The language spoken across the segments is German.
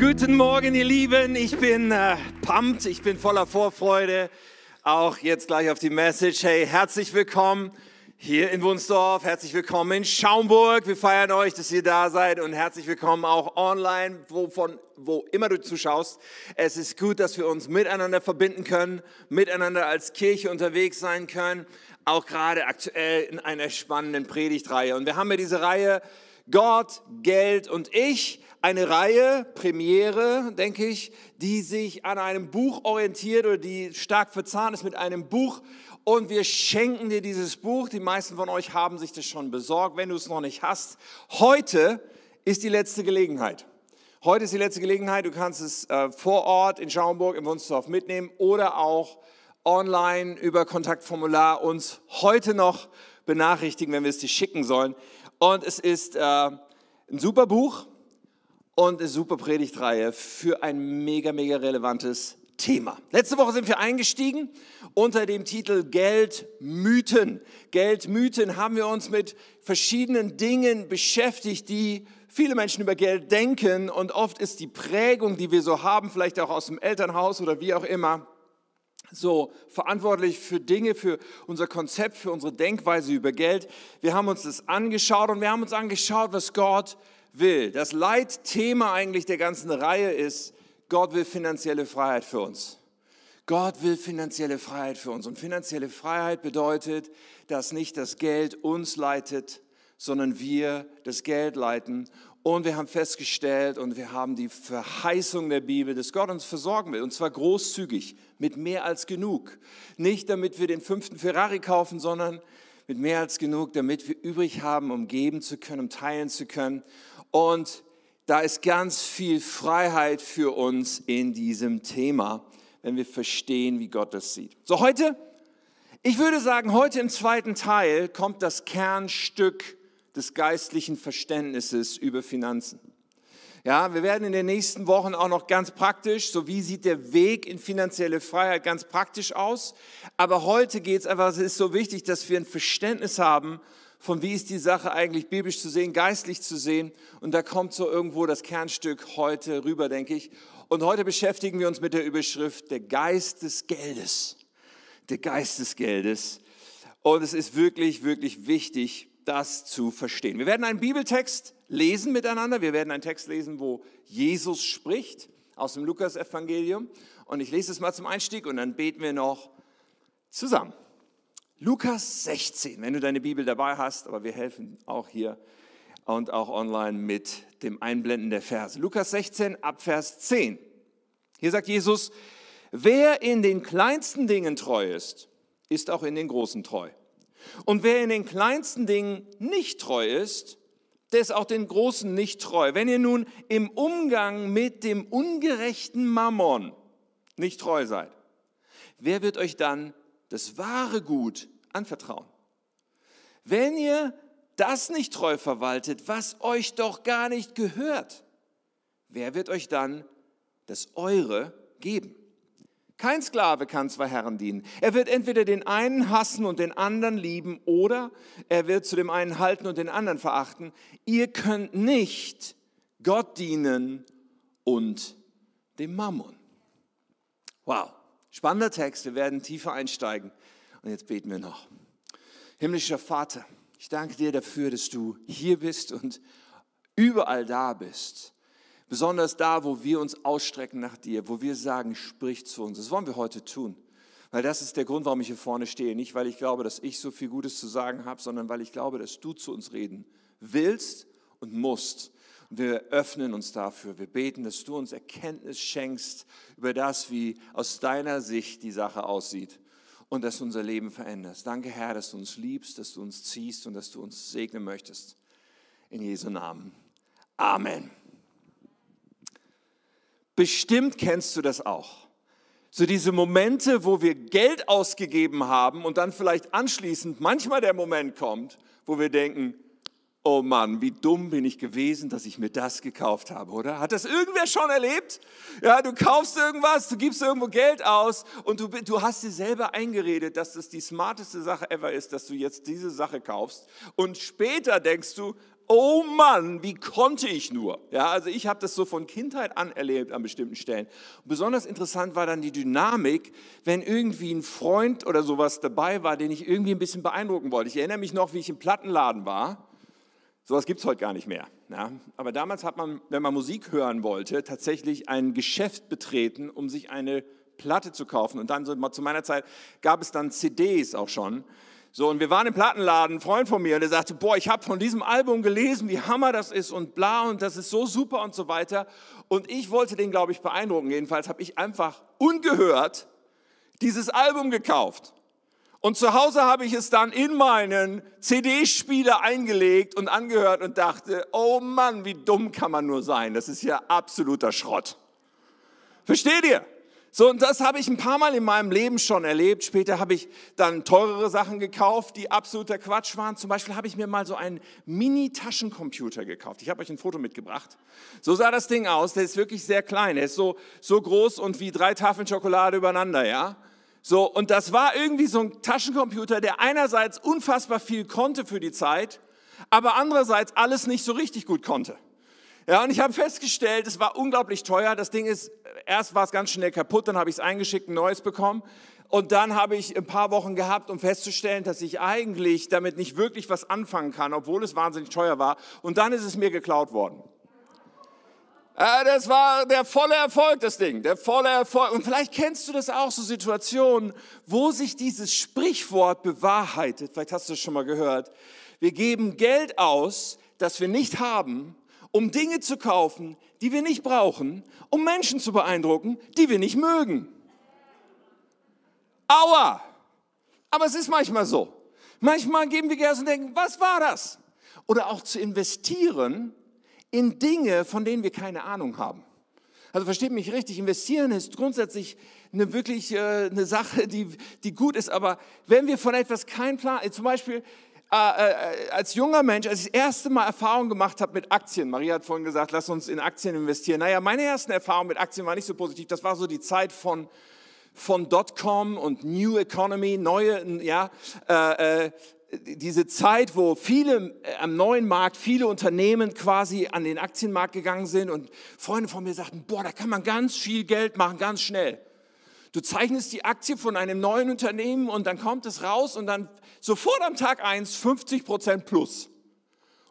Guten Morgen, ihr Lieben. Ich bin äh, pumped, ich bin voller Vorfreude. Auch jetzt gleich auf die Message. Hey, herzlich willkommen hier in Wunsdorf. Herzlich willkommen in Schaumburg. Wir feiern euch, dass ihr da seid und herzlich willkommen auch online, wo, von, wo immer du zuschaust. Es ist gut, dass wir uns miteinander verbinden können, miteinander als Kirche unterwegs sein können, auch gerade aktuell in einer spannenden Predigtreihe. Und wir haben ja diese Reihe Gott, Geld und ich eine Reihe, Premiere, denke ich, die sich an einem Buch orientiert oder die stark verzahnt ist mit einem Buch. Und wir schenken dir dieses Buch. Die meisten von euch haben sich das schon besorgt, wenn du es noch nicht hast. Heute ist die letzte Gelegenheit. Heute ist die letzte Gelegenheit. Du kannst es äh, vor Ort in Schaumburg im Wunsdorf mitnehmen oder auch online über Kontaktformular uns heute noch benachrichtigen, wenn wir es dir schicken sollen. Und es ist äh, ein super Buch und eine super Predigtreihe für ein mega, mega relevantes Thema. Letzte Woche sind wir eingestiegen unter dem Titel Geldmythen. Geldmythen haben wir uns mit verschiedenen Dingen beschäftigt, die viele Menschen über Geld denken und oft ist die Prägung, die wir so haben, vielleicht auch aus dem Elternhaus oder wie auch immer, so verantwortlich für Dinge, für unser Konzept, für unsere Denkweise über Geld. Wir haben uns das angeschaut und wir haben uns angeschaut, was Gott will. Das Leitthema eigentlich der ganzen Reihe ist, Gott will finanzielle Freiheit für uns. Gott will finanzielle Freiheit für uns. Und finanzielle Freiheit bedeutet, dass nicht das Geld uns leitet, sondern wir das Geld leiten. Und wir haben festgestellt und wir haben die Verheißung der Bibel, dass Gott uns versorgen will. Und zwar großzügig, mit mehr als genug. Nicht damit wir den fünften Ferrari kaufen, sondern mit mehr als genug, damit wir übrig haben, um geben zu können, um teilen zu können. Und da ist ganz viel Freiheit für uns in diesem Thema, wenn wir verstehen, wie Gott das sieht. So, heute, ich würde sagen, heute im zweiten Teil kommt das Kernstück des geistlichen Verständnisses über Finanzen. Ja, wir werden in den nächsten Wochen auch noch ganz praktisch, so wie sieht der Weg in finanzielle Freiheit ganz praktisch aus. Aber heute geht es einfach, es ist so wichtig, dass wir ein Verständnis haben von wie ist die Sache eigentlich biblisch zu sehen, geistlich zu sehen. Und da kommt so irgendwo das Kernstück heute rüber, denke ich. Und heute beschäftigen wir uns mit der Überschrift der Geist des Geldes. Der Geist des Geldes. Und es ist wirklich, wirklich wichtig, das zu verstehen. Wir werden einen Bibeltext lesen miteinander. Wir werden einen Text lesen, wo Jesus spricht aus dem Lukas-Evangelium. Und ich lese es mal zum Einstieg und dann beten wir noch zusammen. Lukas 16, wenn du deine Bibel dabei hast, aber wir helfen auch hier und auch online mit dem Einblenden der Verse. Lukas 16 ab Vers 10. Hier sagt Jesus, wer in den kleinsten Dingen treu ist, ist auch in den großen treu. Und wer in den kleinsten Dingen nicht treu ist, der ist auch den großen nicht treu. Wenn ihr nun im Umgang mit dem ungerechten Mammon nicht treu seid, wer wird euch dann das wahre Gut anvertrauen? Wenn ihr das nicht treu verwaltet, was euch doch gar nicht gehört, wer wird euch dann das Eure geben? Kein Sklave kann zwei Herren dienen. Er wird entweder den einen hassen und den anderen lieben oder er wird zu dem einen halten und den anderen verachten. Ihr könnt nicht Gott dienen und dem Mammon. Wow, spannender Text. Wir werden tiefer einsteigen. Und jetzt beten wir noch. Himmlischer Vater, ich danke dir dafür, dass du hier bist und überall da bist. Besonders da, wo wir uns ausstrecken nach dir, wo wir sagen, sprich zu uns. Das wollen wir heute tun. Weil das ist der Grund, warum ich hier vorne stehe. Nicht, weil ich glaube, dass ich so viel Gutes zu sagen habe, sondern weil ich glaube, dass du zu uns reden willst und musst. Wir öffnen uns dafür. Wir beten, dass du uns Erkenntnis schenkst über das, wie aus deiner Sicht die Sache aussieht und dass du unser Leben veränderst. Danke, Herr, dass du uns liebst, dass du uns ziehst und dass du uns segnen möchtest. In Jesu Namen. Amen. Bestimmt kennst du das auch. So diese Momente, wo wir Geld ausgegeben haben und dann vielleicht anschließend manchmal der Moment kommt, wo wir denken, oh Mann, wie dumm bin ich gewesen, dass ich mir das gekauft habe, oder? Hat das irgendwer schon erlebt? Ja, du kaufst irgendwas, du gibst irgendwo Geld aus und du, du hast dir selber eingeredet, dass das die smarteste Sache ever ist, dass du jetzt diese Sache kaufst. Und später denkst du, oh Mann, wie konnte ich nur? Ja, also ich habe das so von Kindheit an erlebt an bestimmten Stellen. Besonders interessant war dann die Dynamik, wenn irgendwie ein Freund oder sowas dabei war, den ich irgendwie ein bisschen beeindrucken wollte. Ich erinnere mich noch, wie ich im Plattenladen war. Sowas gibt es heute gar nicht mehr. Ja? Aber damals hat man, wenn man Musik hören wollte, tatsächlich ein Geschäft betreten, um sich eine Platte zu kaufen. Und dann so, zu meiner Zeit gab es dann CDs auch schon. So, und wir waren im Plattenladen, ein Freund von mir, und der sagte, boah, ich habe von diesem Album gelesen, wie hammer das ist und bla, und das ist so super und so weiter. Und ich wollte den, glaube ich, beeindrucken. Jedenfalls habe ich einfach ungehört dieses Album gekauft. Und zu Hause habe ich es dann in meinen CD-Spieler eingelegt und angehört und dachte, oh Mann, wie dumm kann man nur sein? Das ist ja absoluter Schrott. Versteht ihr? So, und das habe ich ein paar Mal in meinem Leben schon erlebt. Später habe ich dann teurere Sachen gekauft, die absoluter Quatsch waren. Zum Beispiel habe ich mir mal so einen Mini-Taschencomputer gekauft. Ich habe euch ein Foto mitgebracht. So sah das Ding aus. Der ist wirklich sehr klein. Der ist so, so groß und wie drei Tafeln Schokolade übereinander, ja. So, und das war irgendwie so ein Taschencomputer, der einerseits unfassbar viel konnte für die Zeit, aber andererseits alles nicht so richtig gut konnte. Ja, und ich habe festgestellt, es war unglaublich teuer. Das Ding ist, erst war es ganz schnell kaputt, dann habe ich es eingeschickt, ein neues bekommen. Und dann habe ich ein paar Wochen gehabt, um festzustellen, dass ich eigentlich damit nicht wirklich was anfangen kann, obwohl es wahnsinnig teuer war. Und dann ist es mir geklaut worden. Ja, das war der volle Erfolg, das Ding, der volle Erfolg. Und vielleicht kennst du das auch, so Situationen, wo sich dieses Sprichwort bewahrheitet. Vielleicht hast du es schon mal gehört. Wir geben Geld aus, das wir nicht haben, um Dinge zu kaufen, die wir nicht brauchen, um Menschen zu beeindrucken, die wir nicht mögen. Aua! Aber es ist manchmal so. Manchmal geben wir Geld und denken, was war das? Oder auch zu investieren in Dinge, von denen wir keine Ahnung haben. Also versteht mich richtig, investieren ist grundsätzlich eine wirklich äh, eine Sache, die, die gut ist, aber wenn wir von etwas keinen Plan, zum Beispiel äh, äh, als junger Mensch, als ich das erste Mal Erfahrung gemacht habe mit Aktien, Maria hat vorhin gesagt, lass uns in Aktien investieren. Naja, meine ersten Erfahrungen mit Aktien waren nicht so positiv. Das war so die Zeit von, von Dotcom und New Economy, neue, ja, äh, äh, diese Zeit, wo viele äh, am neuen Markt, viele Unternehmen quasi an den Aktienmarkt gegangen sind und Freunde von mir sagten, boah, da kann man ganz viel Geld machen, ganz schnell. Du zeichnest die Aktie von einem neuen Unternehmen und dann kommt es raus und dann sofort am Tag eins 50 Prozent plus.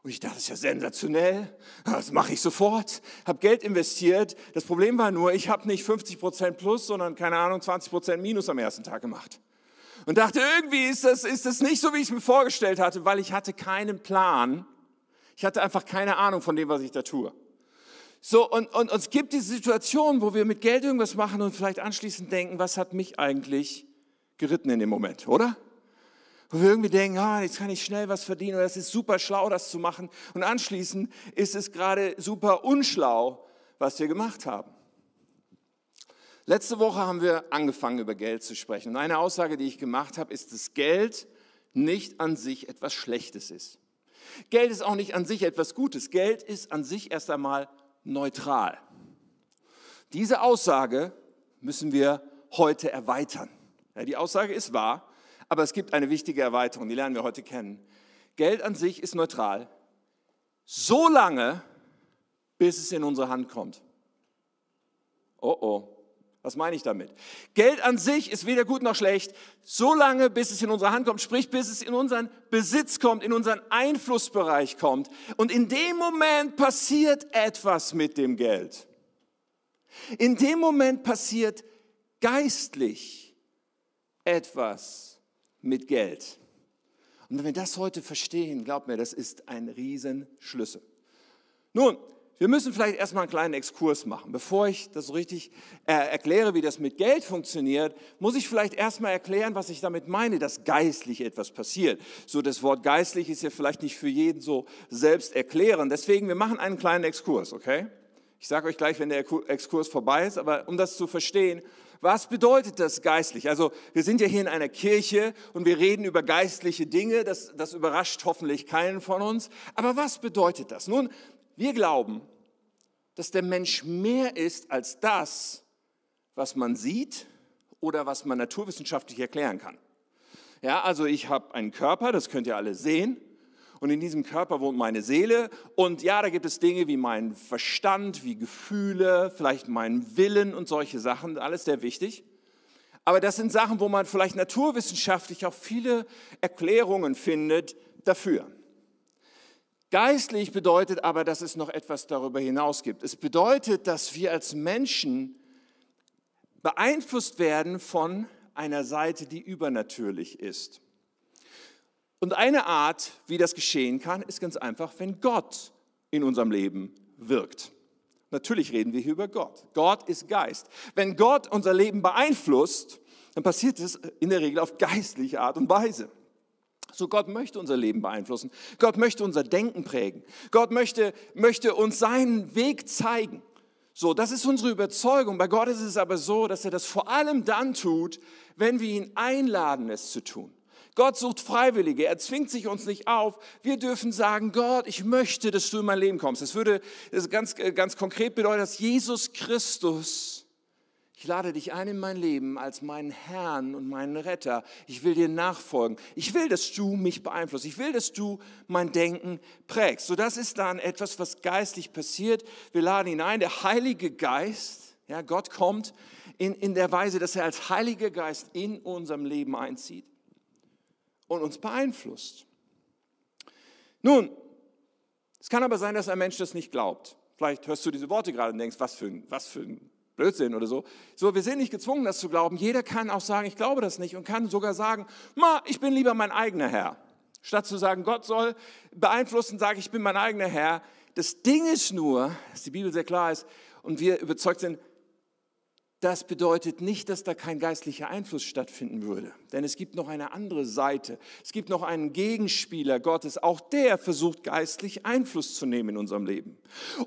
Und ich dachte, das ist ja sensationell, das mache ich sofort, habe Geld investiert. Das Problem war nur, ich habe nicht 50 Prozent plus, sondern keine Ahnung, 20 Prozent minus am ersten Tag gemacht. Und dachte, irgendwie ist das, ist das nicht so, wie ich es mir vorgestellt hatte, weil ich hatte keinen Plan. Ich hatte einfach keine Ahnung von dem, was ich da tue. So, und, und, und es gibt diese Situation, wo wir mit Geld irgendwas machen und vielleicht anschließend denken, was hat mich eigentlich geritten in dem Moment, oder? Wo wir irgendwie denken, ah, jetzt kann ich schnell was verdienen oder es ist super schlau, das zu machen. Und anschließend ist es gerade super unschlau, was wir gemacht haben. Letzte Woche haben wir angefangen, über Geld zu sprechen. Und eine Aussage, die ich gemacht habe, ist, dass Geld nicht an sich etwas Schlechtes ist. Geld ist auch nicht an sich etwas Gutes. Geld ist an sich erst einmal neutral. Diese Aussage müssen wir heute erweitern. Ja, die Aussage ist wahr, aber es gibt eine wichtige Erweiterung, die lernen wir heute kennen. Geld an sich ist neutral, so lange, bis es in unsere Hand kommt. Oh oh. Was meine ich damit? Geld an sich ist weder gut noch schlecht, so lange, bis es in unsere Hand kommt, sprich, bis es in unseren Besitz kommt, in unseren Einflussbereich kommt. Und in dem Moment passiert etwas mit dem Geld. In dem Moment passiert geistlich etwas mit Geld. Und wenn wir das heute verstehen, glaubt mir, das ist ein Riesenschlüssel. Nun, wir müssen vielleicht erstmal einen kleinen Exkurs machen. Bevor ich das so richtig äh, erkläre, wie das mit Geld funktioniert, muss ich vielleicht erstmal erklären, was ich damit meine, dass geistlich etwas passiert. So, das Wort geistlich ist ja vielleicht nicht für jeden so selbst erklären. Deswegen, wir machen einen kleinen Exkurs, okay? Ich sage euch gleich, wenn der Exkurs vorbei ist, aber um das zu verstehen, was bedeutet das geistlich? Also wir sind ja hier in einer Kirche und wir reden über geistliche Dinge, das, das überrascht hoffentlich keinen von uns. Aber was bedeutet das? Nun, wir glauben, dass der Mensch mehr ist als das, was man sieht oder was man naturwissenschaftlich erklären kann. Ja, also ich habe einen Körper, das könnt ihr alle sehen, Und in diesem Körper wohnt meine Seele. Und ja, da gibt es Dinge wie mein Verstand, wie Gefühle, vielleicht mein Willen und solche Sachen. Alles sehr wichtig. Aber das sind Sachen, wo man vielleicht naturwissenschaftlich auch viele Erklärungen findet dafür. Geistlich bedeutet aber, dass es noch etwas darüber hinaus gibt. Es bedeutet, dass wir als Menschen beeinflusst werden von einer Seite, die übernatürlich ist. Und eine Art, wie das geschehen kann, ist ganz einfach, wenn Gott in unserem Leben wirkt. Natürlich reden wir hier über Gott. Gott ist Geist. Wenn Gott unser Leben beeinflusst, dann passiert es in der Regel auf geistliche Art und Weise. So Gott möchte unser Leben beeinflussen. Gott möchte unser Denken prägen. Gott möchte, möchte uns seinen Weg zeigen. So, das ist unsere Überzeugung. Bei Gott ist es aber so, dass er das vor allem dann tut, wenn wir ihn einladen, es zu tun. Gott sucht Freiwillige, er zwingt sich uns nicht auf. Wir dürfen sagen, Gott, ich möchte, dass du in mein Leben kommst. Das würde das ganz, ganz konkret bedeuten, dass Jesus Christus, ich lade dich ein in mein Leben als meinen Herrn und meinen Retter. Ich will dir nachfolgen. Ich will, dass du mich beeinflusst. Ich will, dass du mein Denken prägst. So, das ist dann etwas, was geistlich passiert. Wir laden ihn ein. Der Heilige Geist, ja, Gott kommt in, in der Weise, dass er als Heiliger Geist in unserem Leben einzieht und uns beeinflusst. Nun, es kann aber sein, dass ein Mensch das nicht glaubt. Vielleicht hörst du diese Worte gerade und denkst, was für ein, was für ein Blödsinn oder so. So, wir sind nicht gezwungen, das zu glauben. Jeder kann auch sagen, ich glaube das nicht und kann sogar sagen, ma, ich bin lieber mein eigener Herr. Statt zu sagen, Gott soll beeinflussen, sage ich, ich bin mein eigener Herr. Das Ding ist nur, dass die Bibel sehr klar ist und wir überzeugt sind, das bedeutet nicht, dass da kein geistlicher Einfluss stattfinden würde. Denn es gibt noch eine andere Seite. Es gibt noch einen Gegenspieler Gottes. Auch der versucht geistlich Einfluss zu nehmen in unserem Leben.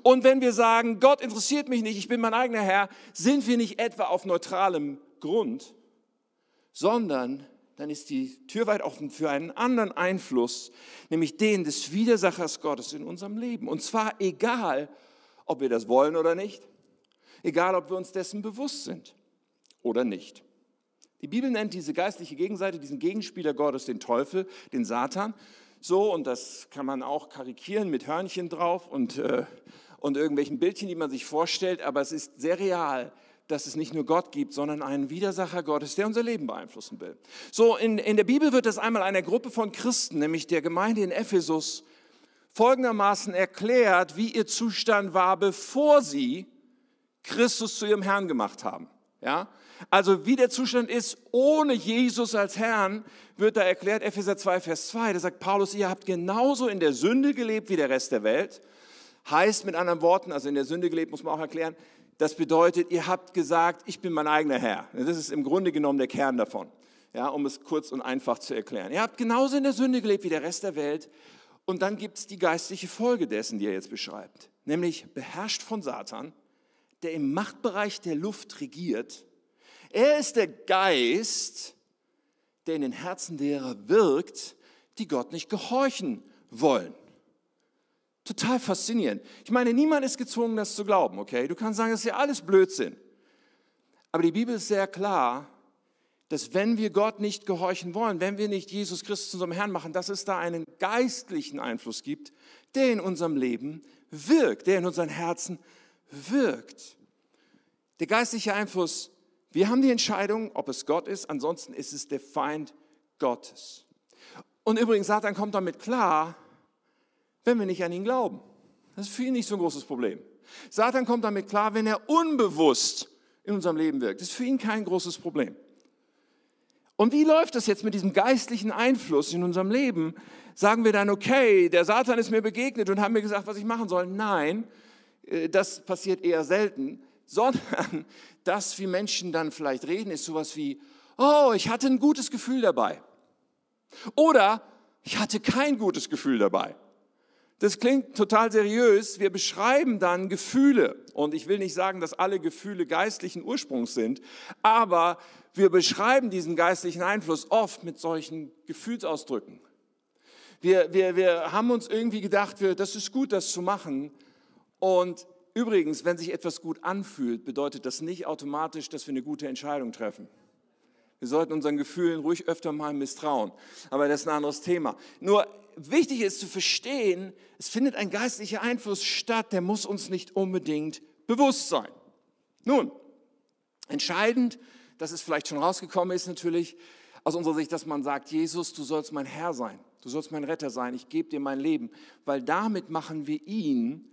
Und wenn wir sagen, Gott interessiert mich nicht, ich bin mein eigener Herr, sind wir nicht etwa auf neutralem Grund, sondern dann ist die Tür weit offen für einen anderen Einfluss, nämlich den des Widersachers Gottes in unserem Leben. Und zwar egal, ob wir das wollen oder nicht egal ob wir uns dessen bewusst sind oder nicht. Die Bibel nennt diese geistliche Gegenseite, diesen Gegenspieler Gottes, den Teufel, den Satan. So, und das kann man auch karikieren mit Hörnchen drauf und, äh, und irgendwelchen Bildchen, die man sich vorstellt, aber es ist sehr real, dass es nicht nur Gott gibt, sondern einen Widersacher Gottes, der unser Leben beeinflussen will. So, in, in der Bibel wird das einmal einer Gruppe von Christen, nämlich der Gemeinde in Ephesus, folgendermaßen erklärt, wie ihr Zustand war, bevor sie Christus zu ihrem Herrn gemacht haben. Ja? Also wie der Zustand ist ohne Jesus als Herrn, wird da erklärt, Epheser 2, Vers 2, da sagt Paulus, ihr habt genauso in der Sünde gelebt wie der Rest der Welt. Heißt mit anderen Worten, also in der Sünde gelebt muss man auch erklären, das bedeutet, ihr habt gesagt, ich bin mein eigener Herr. Das ist im Grunde genommen der Kern davon, ja, um es kurz und einfach zu erklären. Ihr habt genauso in der Sünde gelebt wie der Rest der Welt. Und dann gibt es die geistliche Folge dessen, die er jetzt beschreibt, nämlich beherrscht von Satan der im Machtbereich der Luft regiert. Er ist der Geist, der in den Herzen derer wirkt, die Gott nicht gehorchen wollen. Total faszinierend. Ich meine, niemand ist gezwungen, das zu glauben, okay? Du kannst sagen, das ist ja alles Blödsinn. Aber die Bibel ist sehr klar, dass wenn wir Gott nicht gehorchen wollen, wenn wir nicht Jesus Christus zu unserem Herrn machen, dass es da einen geistlichen Einfluss gibt, der in unserem Leben wirkt, der in unseren Herzen wirkt wirkt. Der geistliche Einfluss, wir haben die Entscheidung, ob es Gott ist, ansonsten ist es der Feind Gottes. Und übrigens, Satan kommt damit klar, wenn wir nicht an ihn glauben. Das ist für ihn nicht so ein großes Problem. Satan kommt damit klar, wenn er unbewusst in unserem Leben wirkt. Das ist für ihn kein großes Problem. Und wie läuft das jetzt mit diesem geistlichen Einfluss in unserem Leben? Sagen wir dann, okay, der Satan ist mir begegnet und hat mir gesagt, was ich machen soll? Nein, das passiert eher selten, sondern das, wie Menschen dann vielleicht reden, ist sowas wie, oh, ich hatte ein gutes Gefühl dabei. Oder ich hatte kein gutes Gefühl dabei. Das klingt total seriös. Wir beschreiben dann Gefühle. Und ich will nicht sagen, dass alle Gefühle geistlichen Ursprungs sind, aber wir beschreiben diesen geistlichen Einfluss oft mit solchen Gefühlsausdrücken. Wir, wir, wir haben uns irgendwie gedacht, wir, das ist gut, das zu machen, und übrigens, wenn sich etwas gut anfühlt, bedeutet das nicht automatisch, dass wir eine gute Entscheidung treffen. Wir sollten unseren Gefühlen ruhig öfter mal misstrauen. Aber das ist ein anderes Thema. Nur wichtig ist zu verstehen, es findet ein geistlicher Einfluss statt, der muss uns nicht unbedingt bewusst sein. Nun, entscheidend, dass es vielleicht schon rausgekommen ist natürlich aus unserer Sicht, dass man sagt, Jesus, du sollst mein Herr sein, du sollst mein Retter sein, ich gebe dir mein Leben, weil damit machen wir ihn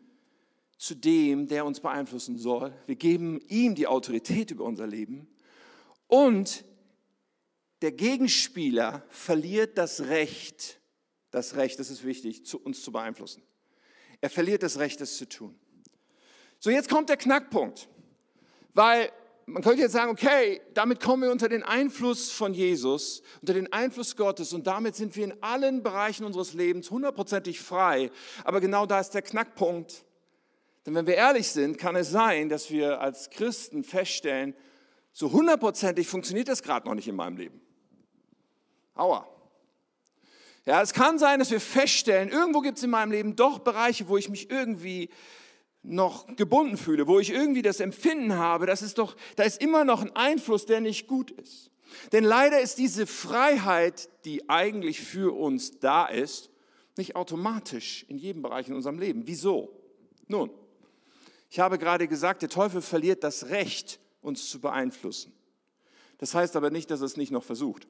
zu dem, der uns beeinflussen soll. Wir geben ihm die Autorität über unser Leben und der Gegenspieler verliert das Recht, das Recht, das ist wichtig, zu uns zu beeinflussen. Er verliert das Recht, es zu tun. So, jetzt kommt der Knackpunkt, weil man könnte jetzt sagen, okay, damit kommen wir unter den Einfluss von Jesus, unter den Einfluss Gottes und damit sind wir in allen Bereichen unseres Lebens hundertprozentig frei. Aber genau da ist der Knackpunkt. Denn wenn wir ehrlich sind, kann es sein, dass wir als Christen feststellen, so hundertprozentig funktioniert das gerade noch nicht in meinem Leben. Aua. Ja, es kann sein, dass wir feststellen, irgendwo gibt es in meinem Leben doch Bereiche, wo ich mich irgendwie noch gebunden fühle, wo ich irgendwie das Empfinden habe, das ist doch, da ist immer noch ein Einfluss, der nicht gut ist. Denn leider ist diese Freiheit, die eigentlich für uns da ist, nicht automatisch in jedem Bereich in unserem Leben. Wieso? Nun, ich habe gerade gesagt, der Teufel verliert das Recht, uns zu beeinflussen. Das heißt aber nicht, dass er es nicht noch versucht.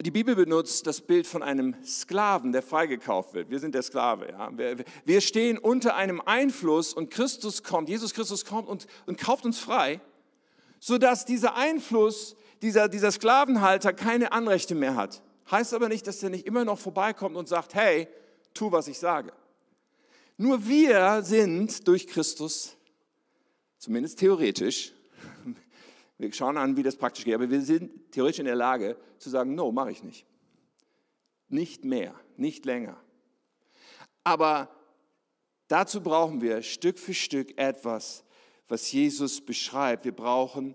Die Bibel benutzt das Bild von einem Sklaven, der freigekauft wird. Wir sind der Sklave. Ja. Wir, stehen unter einem Einfluss und Christus kommt, Jesus Christus kommt und, und kauft uns frei, sodass dieser Einfluss, dieser, dieser Sklavenhalter keine Anrechte mehr hat. Heißt aber nicht, dass er nicht immer noch vorbeikommt und sagt, hey, tu, was ich sage. Nur wir sind durch Christus, zumindest theoretisch, wir schauen an, wie das praktisch geht. Aber wir sind theoretisch in der Lage zu sagen, no, mache ich nicht. Nicht mehr, nicht länger. Aber dazu brauchen wir Stück für Stück etwas, was Jesus beschreibt. Wir brauchen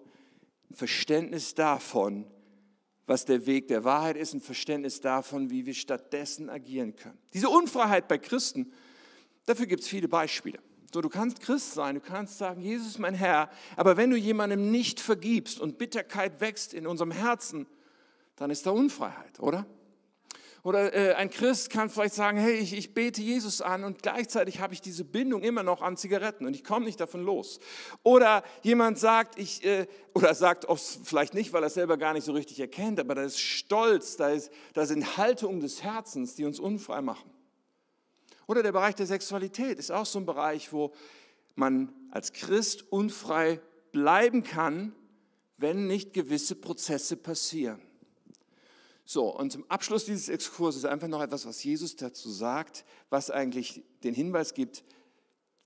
ein Verständnis davon, was der Weg der Wahrheit ist, ein Verständnis davon, wie wir stattdessen agieren können. Diese Unfreiheit bei Christen, dafür gibt es viele Beispiele. So, du kannst Christ sein, du kannst sagen, Jesus ist mein Herr, aber wenn du jemandem nicht vergibst und Bitterkeit wächst in unserem Herzen, dann ist da Unfreiheit, oder? Oder äh, ein Christ kann vielleicht sagen, hey, ich, ich bete Jesus an und gleichzeitig habe ich diese Bindung immer noch an Zigaretten und ich komme nicht davon los. Oder jemand sagt, ich, äh, oder sagt auch vielleicht nicht, weil er es selber gar nicht so richtig erkennt, aber da ist Stolz, da, ist, da sind Haltungen des Herzens, die uns unfrei machen. Oder der Bereich der Sexualität ist auch so ein Bereich, wo man als Christ unfrei bleiben kann, wenn nicht gewisse Prozesse passieren. So, und zum Abschluss dieses Exkurses einfach noch etwas, was Jesus dazu sagt, was eigentlich den Hinweis gibt,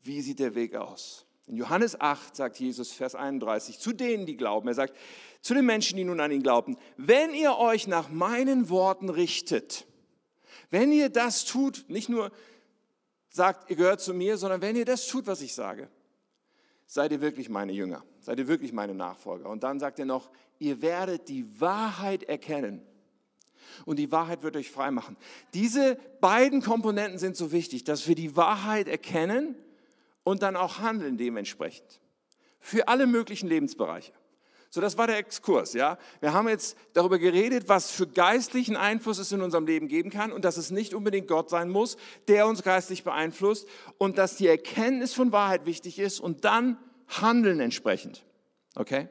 wie sieht der Weg aus. In Johannes 8 sagt Jesus, Vers 31, zu denen, die glauben, er sagt, zu den Menschen, die nun an ihn glauben, wenn ihr euch nach meinen Worten richtet, wenn ihr das tut, nicht nur sagt, ihr gehört zu mir, sondern wenn ihr das tut, was ich sage, seid ihr wirklich meine Jünger, seid ihr wirklich meine Nachfolger. Und dann sagt er noch, ihr werdet die Wahrheit erkennen und die Wahrheit wird euch frei machen. Diese beiden Komponenten sind so wichtig, dass wir die Wahrheit erkennen und dann auch handeln dementsprechend. Für alle möglichen Lebensbereiche. So, das war der Exkurs, ja. Wir haben jetzt darüber geredet, was für geistlichen Einfluss es in unserem Leben geben kann und dass es nicht unbedingt Gott sein muss, der uns geistlich beeinflusst und dass die Erkenntnis von Wahrheit wichtig ist und dann handeln entsprechend. Okay?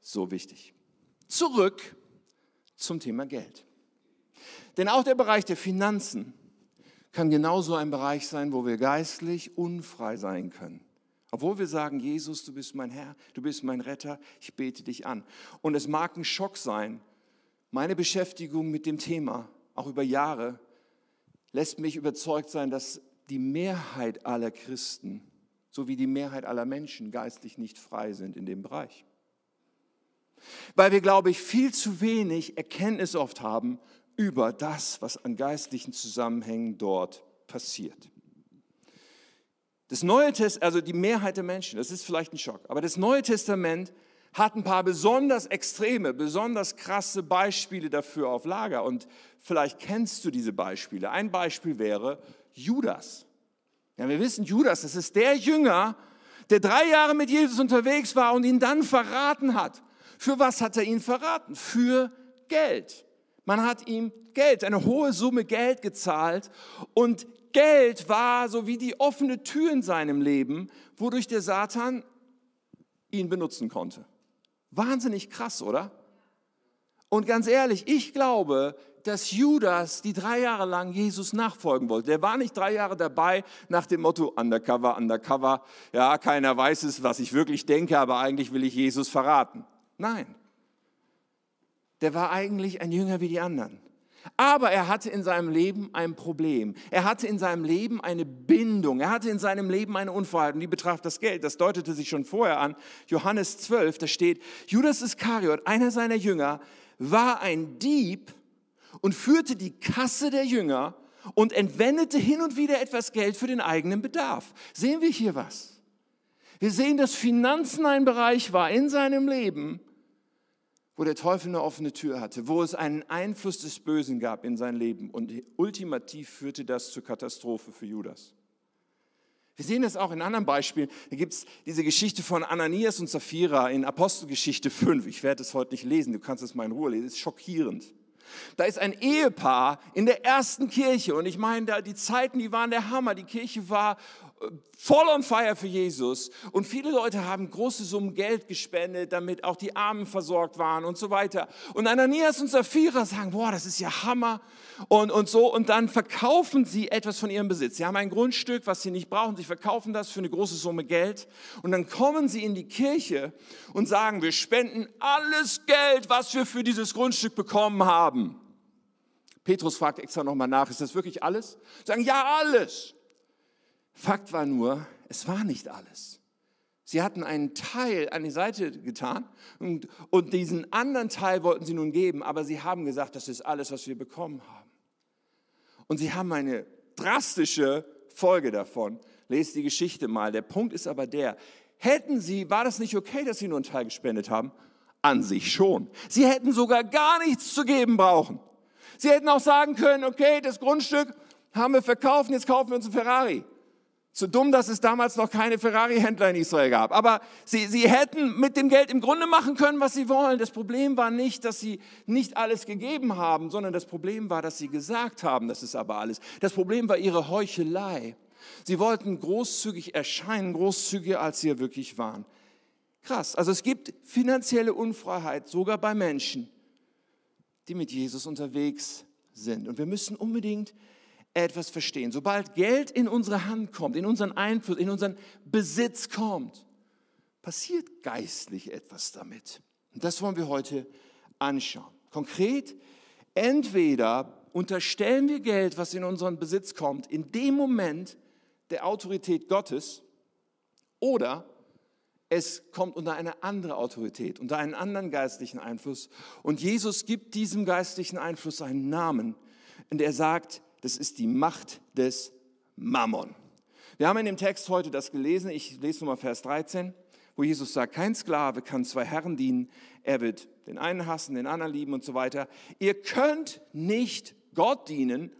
So wichtig. Zurück zum Thema Geld. Denn auch der Bereich der Finanzen kann genauso ein Bereich sein, wo wir geistlich unfrei sein können. Obwohl wir sagen, Jesus, du bist mein Herr, du bist mein Retter, ich bete dich an. Und es mag ein Schock sein, meine Beschäftigung mit dem Thema, auch über Jahre, lässt mich überzeugt sein, dass die Mehrheit aller Christen sowie die Mehrheit aller Menschen geistlich nicht frei sind in dem Bereich. Weil wir, glaube ich, viel zu wenig Erkenntnis oft haben über das, was an geistlichen Zusammenhängen dort passiert. Das Neue Testament, also die Mehrheit der Menschen, das ist vielleicht ein Schock, aber das Neue Testament hat ein paar besonders extreme, besonders krasse Beispiele dafür auf Lager. Und vielleicht kennst du diese Beispiele. Ein Beispiel wäre Judas. Ja, wir wissen, Judas, das ist der Jünger, der drei Jahre mit Jesus unterwegs war und ihn dann verraten hat. Für was hat er ihn verraten? Für Geld. Man hat ihm Geld, eine hohe Summe Geld gezahlt und Geld war so wie die offene Tür in seinem Leben, wodurch der Satan ihn benutzen konnte. Wahnsinnig krass, oder? Und ganz ehrlich, ich glaube, dass Judas die drei Jahre lang Jesus nachfolgen wollte. Der war nicht drei Jahre dabei nach dem Motto Undercover, Undercover. Ja, keiner weiß es, was ich wirklich denke, aber eigentlich will ich Jesus verraten. Nein. Der war eigentlich ein Jünger wie die anderen. Aber er hatte in seinem Leben ein Problem. Er hatte in seinem Leben eine Bindung. Er hatte in seinem Leben eine Unfreiheit und die betraf das Geld. Das deutete sich schon vorher an. Johannes 12, da steht, Judas Iskariot, einer seiner Jünger, war ein Dieb und führte die Kasse der Jünger und entwendete hin und wieder etwas Geld für den eigenen Bedarf. Sehen wir hier was? Wir sehen, dass Finanzen ein Bereich war in seinem Leben, wo der Teufel eine offene Tür hatte, wo es einen Einfluss des Bösen gab in sein Leben und ultimativ führte das zur Katastrophe für Judas. Wir sehen das auch in anderen Beispielen. Da gibt es diese Geschichte von Ananias und Sapphira in Apostelgeschichte 5. Ich werde es heute nicht lesen, du kannst es mal in Ruhe lesen. Es ist schockierend. Da ist ein Ehepaar in der ersten Kirche und ich meine, da die Zeiten, die waren der Hammer. Die Kirche war voll on fire für Jesus. Und viele Leute haben große Summen Geld gespendet, damit auch die Armen versorgt waren und so weiter. Und Ananias und Sapphira sagen, boah, das ist ja Hammer. Und, und so. Und dann verkaufen sie etwas von ihrem Besitz. Sie haben ein Grundstück, was sie nicht brauchen. Sie verkaufen das für eine große Summe Geld. Und dann kommen sie in die Kirche und sagen, wir spenden alles Geld, was wir für dieses Grundstück bekommen haben. Petrus fragt extra nochmal nach, ist das wirklich alles? Sagen, ja, alles. Fakt war nur, es war nicht alles. Sie hatten einen Teil an die Seite getan und, und diesen anderen Teil wollten sie nun geben, aber sie haben gesagt, das ist alles, was wir bekommen haben. Und sie haben eine drastische Folge davon. Lest die Geschichte mal. Der Punkt ist aber der, hätten sie, war das nicht okay, dass sie nur einen Teil gespendet haben? An sich schon. Sie hätten sogar gar nichts zu geben brauchen. Sie hätten auch sagen können, okay, das Grundstück haben wir verkauft, jetzt kaufen wir uns einen Ferrari. Zu dumm, dass es damals noch keine Ferrari-Händler in Israel gab. Aber sie, sie hätten mit dem Geld im Grunde machen können, was sie wollen. Das Problem war nicht, dass sie nicht alles gegeben haben, sondern das Problem war, dass sie gesagt haben, das ist aber alles. Das Problem war ihre Heuchelei. Sie wollten großzügig erscheinen, großzügiger, als sie wirklich waren. Krass. Also es gibt finanzielle Unfreiheit sogar bei Menschen, die mit Jesus unterwegs sind. Und wir müssen unbedingt etwas verstehen. Sobald Geld in unsere Hand kommt, in unseren Einfluss, in unseren Besitz kommt, passiert geistlich etwas damit. Und das wollen wir heute anschauen. Konkret, entweder unterstellen wir Geld, was in unseren Besitz kommt, in dem Moment der Autorität Gottes, oder es kommt unter eine andere Autorität, unter einen anderen geistlichen Einfluss. Und Jesus gibt diesem geistlichen Einfluss einen Namen. Und er sagt, das ist die Macht des Mammon. Wir haben in dem Text heute das gelesen, ich lese nochmal Vers 13, wo Jesus sagt, kein Sklave kann zwei Herren dienen, er wird den einen hassen, den anderen lieben und so weiter. Ihr könnt nicht Gott dienen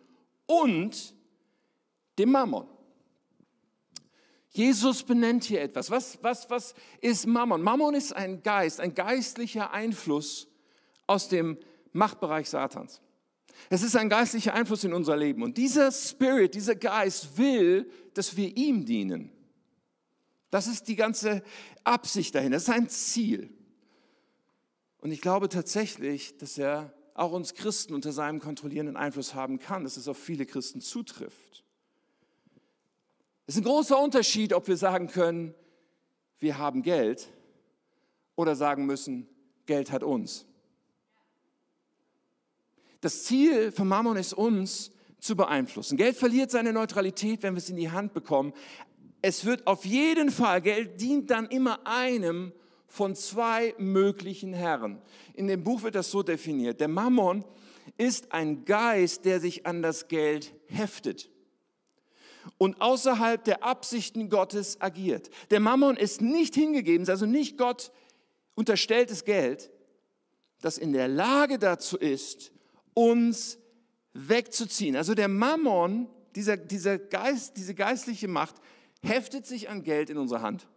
und dem Mammon. Jesus benennt hier etwas. Was, was, was ist Mammon? Mammon ist ein Geist, ein geistlicher Einfluss aus dem Machtbereich Satans. Es ist ein geistlicher Einfluss in unser Leben. Und dieser Spirit, dieser Geist will, dass wir ihm dienen. Das ist die ganze Absicht dahin. Das ist ein Ziel. Und ich glaube tatsächlich, dass er auch uns Christen unter seinem kontrollierenden Einfluss haben kann, dass es auf viele Christen zutrifft. Es ist ein großer Unterschied, ob wir sagen können, wir haben Geld oder sagen müssen, Geld hat uns. Das Ziel von Mammon ist uns zu beeinflussen. Geld verliert seine Neutralität, wenn wir es in die Hand bekommen. Es wird auf jeden Fall, Geld dient dann immer einem von zwei möglichen Herren. In dem Buch wird das so definiert. Der Mammon ist ein Geist, der sich an das Geld heftet und außerhalb der Absichten Gottes agiert. Der Mammon ist nicht hingegeben, also nicht Gott unterstelltes Geld, das in der Lage dazu ist, uns wegzuziehen. Also der Mammon, dieser, dieser Geist, diese geistliche Macht, heftet sich an Geld in unserer Hand.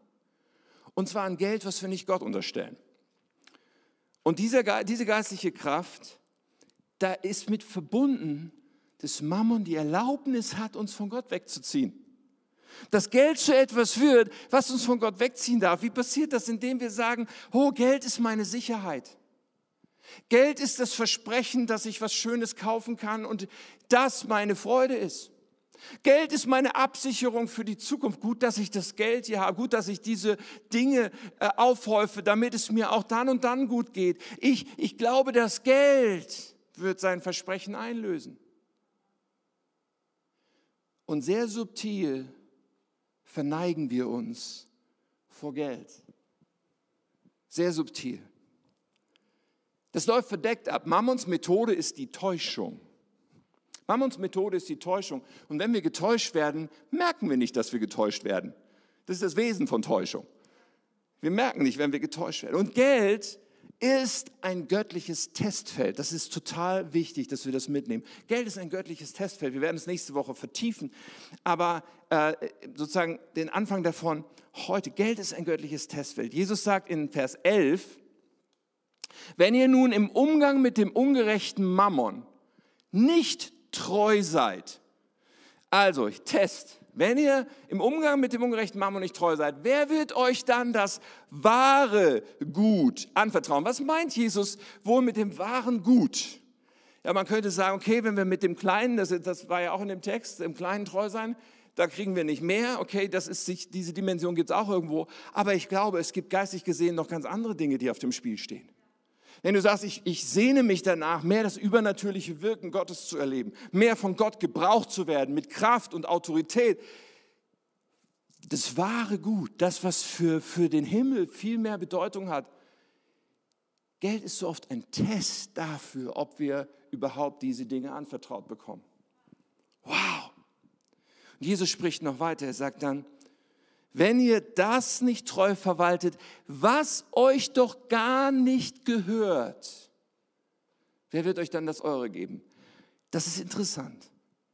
Und zwar an Geld, was wir nicht Gott unterstellen. Und dieser, diese geistliche Kraft da ist mit verbunden, dass Mammon die Erlaubnis hat, uns von Gott wegzuziehen. Dass Geld zu etwas wird, was uns von Gott wegziehen darf. Wie passiert das? Indem wir sagen, oh, Geld ist meine Sicherheit. Geld ist das Versprechen, dass ich was Schönes kaufen kann und das meine Freude ist. Geld ist meine Absicherung für die Zukunft. Gut, dass ich das Geld hier habe. Gut, dass ich diese Dinge äh, aufhäufe, damit es mir auch dann und dann gut geht. Ich, ich glaube, das Geld wird sein Versprechen einlösen. Und sehr subtil verneigen wir uns vor Geld. Sehr subtil. Das läuft verdeckt ab. Mammons Methode ist die Täuschung. Mammons Methode ist die Täuschung. Und wenn wir getäuscht werden, merken wir nicht, dass wir getäuscht werden. Das ist das Wesen von Täuschung. Wir merken nicht, wenn wir getäuscht werden. Und Geld ist ein göttliches Testfeld. Das ist total wichtig, dass wir das mitnehmen. Geld ist ein göttliches Testfeld. Wir werden es nächste Woche vertiefen. Aber äh, sozusagen den Anfang davon heute. Geld ist ein göttliches Testfeld. Jesus sagt in Vers 11, wenn ihr nun im Umgang mit dem ungerechten Mammon nicht treu seid, also Test, wenn ihr im Umgang mit dem ungerechten Mammon nicht treu seid, wer wird euch dann das wahre Gut anvertrauen? Was meint Jesus wohl mit dem wahren Gut? Ja, man könnte sagen, okay, wenn wir mit dem Kleinen, das, das war ja auch in dem Text, im Kleinen treu sein, da kriegen wir nicht mehr. Okay, das ist sich, diese Dimension gibt es auch irgendwo. Aber ich glaube, es gibt geistig gesehen noch ganz andere Dinge, die auf dem Spiel stehen. Wenn du sagst, ich, ich sehne mich danach, mehr das übernatürliche Wirken Gottes zu erleben, mehr von Gott gebraucht zu werden, mit Kraft und Autorität, das wahre Gut, das, was für, für den Himmel viel mehr Bedeutung hat. Geld ist so oft ein Test dafür, ob wir überhaupt diese Dinge anvertraut bekommen. Wow! Und Jesus spricht noch weiter, er sagt dann, wenn ihr das nicht treu verwaltet, was euch doch gar nicht gehört, wer wird euch dann das Eure geben? Das ist interessant.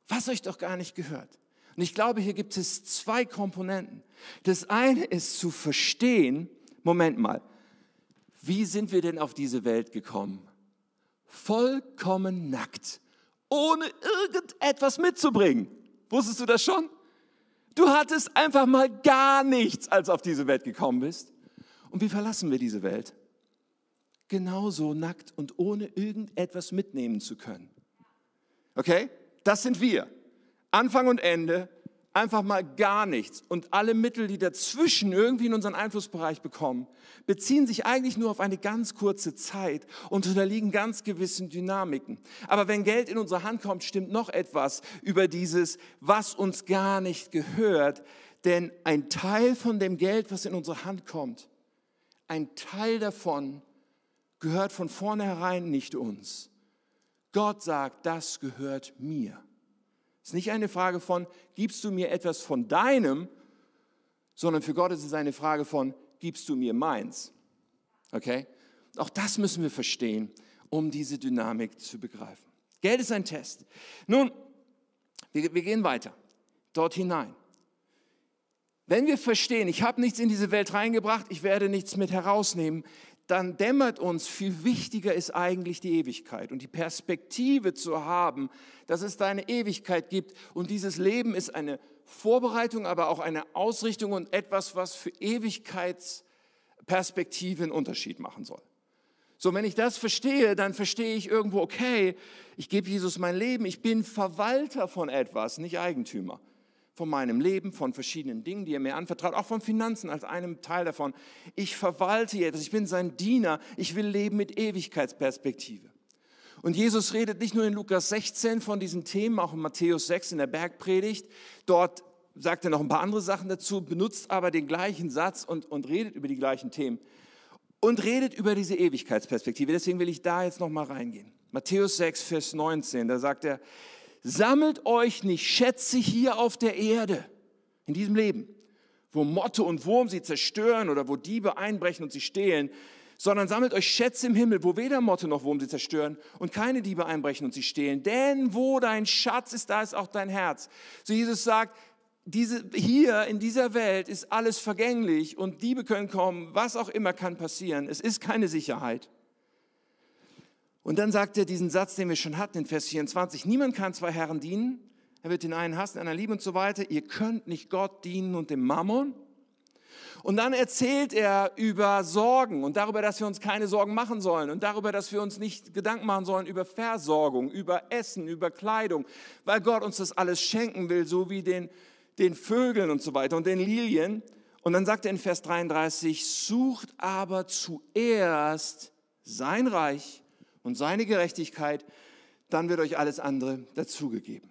Was euch doch gar nicht gehört. Und ich glaube, hier gibt es zwei Komponenten. Das eine ist zu verstehen, Moment mal, wie sind wir denn auf diese Welt gekommen? Vollkommen nackt, ohne irgendetwas mitzubringen. Wusstest du das schon? Du hattest einfach mal gar nichts, als auf diese Welt gekommen bist. Und wie verlassen wir diese Welt? Genauso nackt und ohne irgendetwas mitnehmen zu können. Okay? Das sind wir. Anfang und Ende, einfach mal gar nichts. Und alle Mittel, die dazwischen irgendwie in unseren Einflussbereich bekommen, beziehen sich eigentlich nur auf eine ganz kurze Zeit und unterliegen ganz gewissen Dynamiken. Aber wenn Geld in unsere Hand kommt, stimmt noch etwas über dieses, was uns gar nicht gehört. Denn ein Teil von dem Geld, was in unsere Hand kommt, ein Teil davon gehört von vornherein nicht uns. Gott sagt, das gehört mir. Es ist nicht eine Frage von, gibst du mir etwas von deinem, sondern für Gott ist es eine Frage von, gibst du mir meins? Okay? Auch das müssen wir verstehen, um diese Dynamik zu begreifen. Geld ist ein Test. Nun, wir, wir gehen weiter, dort hinein. Wenn wir verstehen, ich habe nichts in diese Welt reingebracht, ich werde nichts mit herausnehmen, dann dämmert uns, viel wichtiger ist eigentlich die Ewigkeit und die Perspektive zu haben, dass es da eine Ewigkeit gibt. Und dieses Leben ist eine Vorbereitung, aber auch eine Ausrichtung und etwas, was für Ewigkeitsperspektive einen Unterschied machen soll. So, wenn ich das verstehe, dann verstehe ich irgendwo, okay, ich gebe Jesus mein Leben, ich bin Verwalter von etwas, nicht Eigentümer von meinem Leben, von verschiedenen Dingen, die er mir anvertraut, auch von Finanzen als einem Teil davon. Ich verwalte etwas, ich bin sein Diener, ich will leben mit Ewigkeitsperspektive. Und Jesus redet nicht nur in Lukas 16 von diesen Themen, auch in Matthäus 6 in der Bergpredigt. Dort sagt er noch ein paar andere Sachen dazu, benutzt aber den gleichen Satz und, und redet über die gleichen Themen. Und redet über diese Ewigkeitsperspektive. Deswegen will ich da jetzt noch mal reingehen. Matthäus 6, Vers 19, da sagt er, sammelt euch nicht Schätze hier auf der Erde, in diesem Leben, wo Motte und Wurm sie zerstören oder wo Diebe einbrechen und sie stehlen, sondern sammelt euch Schätze im Himmel, wo weder Motte noch Wurm sie zerstören und keine Diebe einbrechen und sie stehlen. Denn wo dein Schatz ist, da ist auch dein Herz. So Jesus sagt, diese, hier in dieser Welt ist alles vergänglich und Diebe können kommen, was auch immer kann passieren. Es ist keine Sicherheit. Und dann sagt er diesen Satz, den wir schon hatten in Vers 24, niemand kann zwei Herren dienen, er wird den einen hassen, den anderen lieben und so weiter. Ihr könnt nicht Gott dienen und dem Mammon. Und dann erzählt er über Sorgen und darüber, dass wir uns keine Sorgen machen sollen und darüber, dass wir uns nicht Gedanken machen sollen über Versorgung, über Essen, über Kleidung, weil Gott uns das alles schenken will, so wie den, den Vögeln und so weiter und den Lilien. Und dann sagt er in Vers 33, sucht aber zuerst sein Reich und seine Gerechtigkeit, dann wird euch alles andere dazugegeben.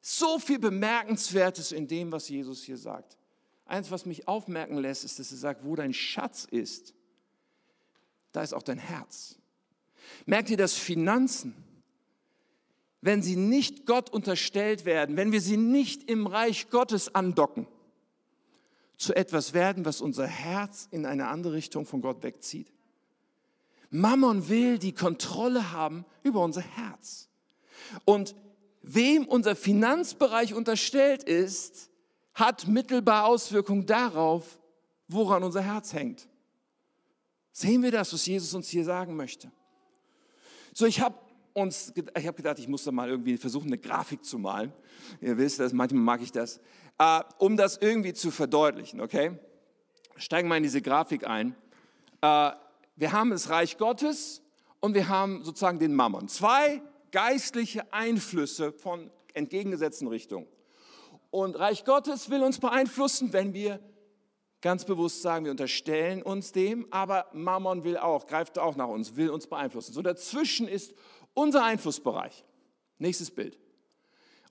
So viel Bemerkenswertes in dem, was Jesus hier sagt. Eins, was mich aufmerken lässt, ist, dass er sagt, wo dein Schatz ist, da ist auch dein Herz. Merkt ihr, dass Finanzen, wenn sie nicht Gott unterstellt werden, wenn wir sie nicht im Reich Gottes andocken, zu etwas werden, was unser Herz in eine andere Richtung von Gott wegzieht? Mammon will die Kontrolle haben über unser Herz. Und wem unser Finanzbereich unterstellt ist, hat mittelbar Auswirkungen darauf, woran unser Herz hängt. Sehen wir das, was Jesus uns hier sagen möchte? So, ich habe uns, ich habe gedacht, ich muss da mal irgendwie versuchen, eine Grafik zu malen. Ihr wisst das, manchmal mag ich das, äh, um das irgendwie zu verdeutlichen, okay? Steigen wir in diese Grafik ein. Äh, wir haben das Reich Gottes und wir haben sozusagen den Mammon. Zwei geistliche Einflüsse von entgegengesetzten Richtungen. Und Reich Gottes will uns beeinflussen, wenn wir ganz bewusst sagen, wir unterstellen uns dem, aber Mammon will auch, greift auch nach uns, will uns beeinflussen. So dazwischen ist unser Einflussbereich. Nächstes Bild.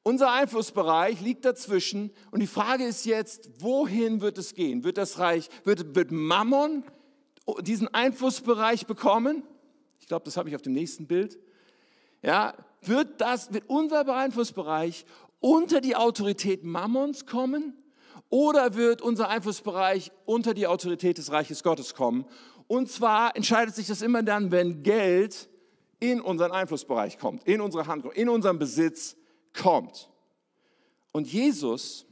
Unser Einflussbereich liegt dazwischen und die Frage ist jetzt, wohin wird es gehen? Wird das Reich, wird, wird Mammon diesen Einflussbereich bekommen? Ich glaube, das habe ich auf dem nächsten Bild. Ja, wird das, wird unser Einflussbereich unter die Autorität Mammons kommen oder wird unser Einflussbereich unter die Autorität des Reiches Gottes kommen? Und zwar entscheidet sich das immer dann, wenn Geld in unseren Einflussbereich kommt, in unsere Hand, in unseren Besitz kommt. Und Jesus,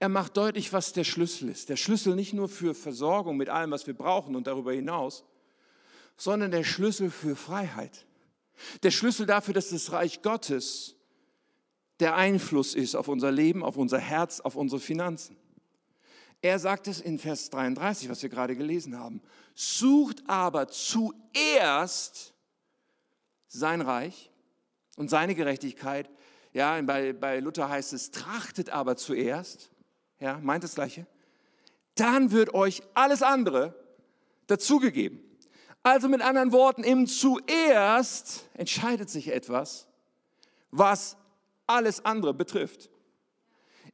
er macht deutlich, was der Schlüssel ist. Der Schlüssel nicht nur für Versorgung mit allem, was wir brauchen und darüber hinaus, sondern der Schlüssel für Freiheit. Der Schlüssel dafür, dass das Reich Gottes der Einfluss ist auf unser Leben, auf unser Herz, auf unsere Finanzen. Er sagt es in Vers 33, was wir gerade gelesen haben. Sucht aber zuerst sein Reich und seine Gerechtigkeit. Ja, bei, bei Luther heißt es, trachtet aber zuerst. Ja, meint das Gleiche. Dann wird euch alles andere dazugegeben. Also mit anderen Worten, im zuerst entscheidet sich etwas, was alles andere betrifft.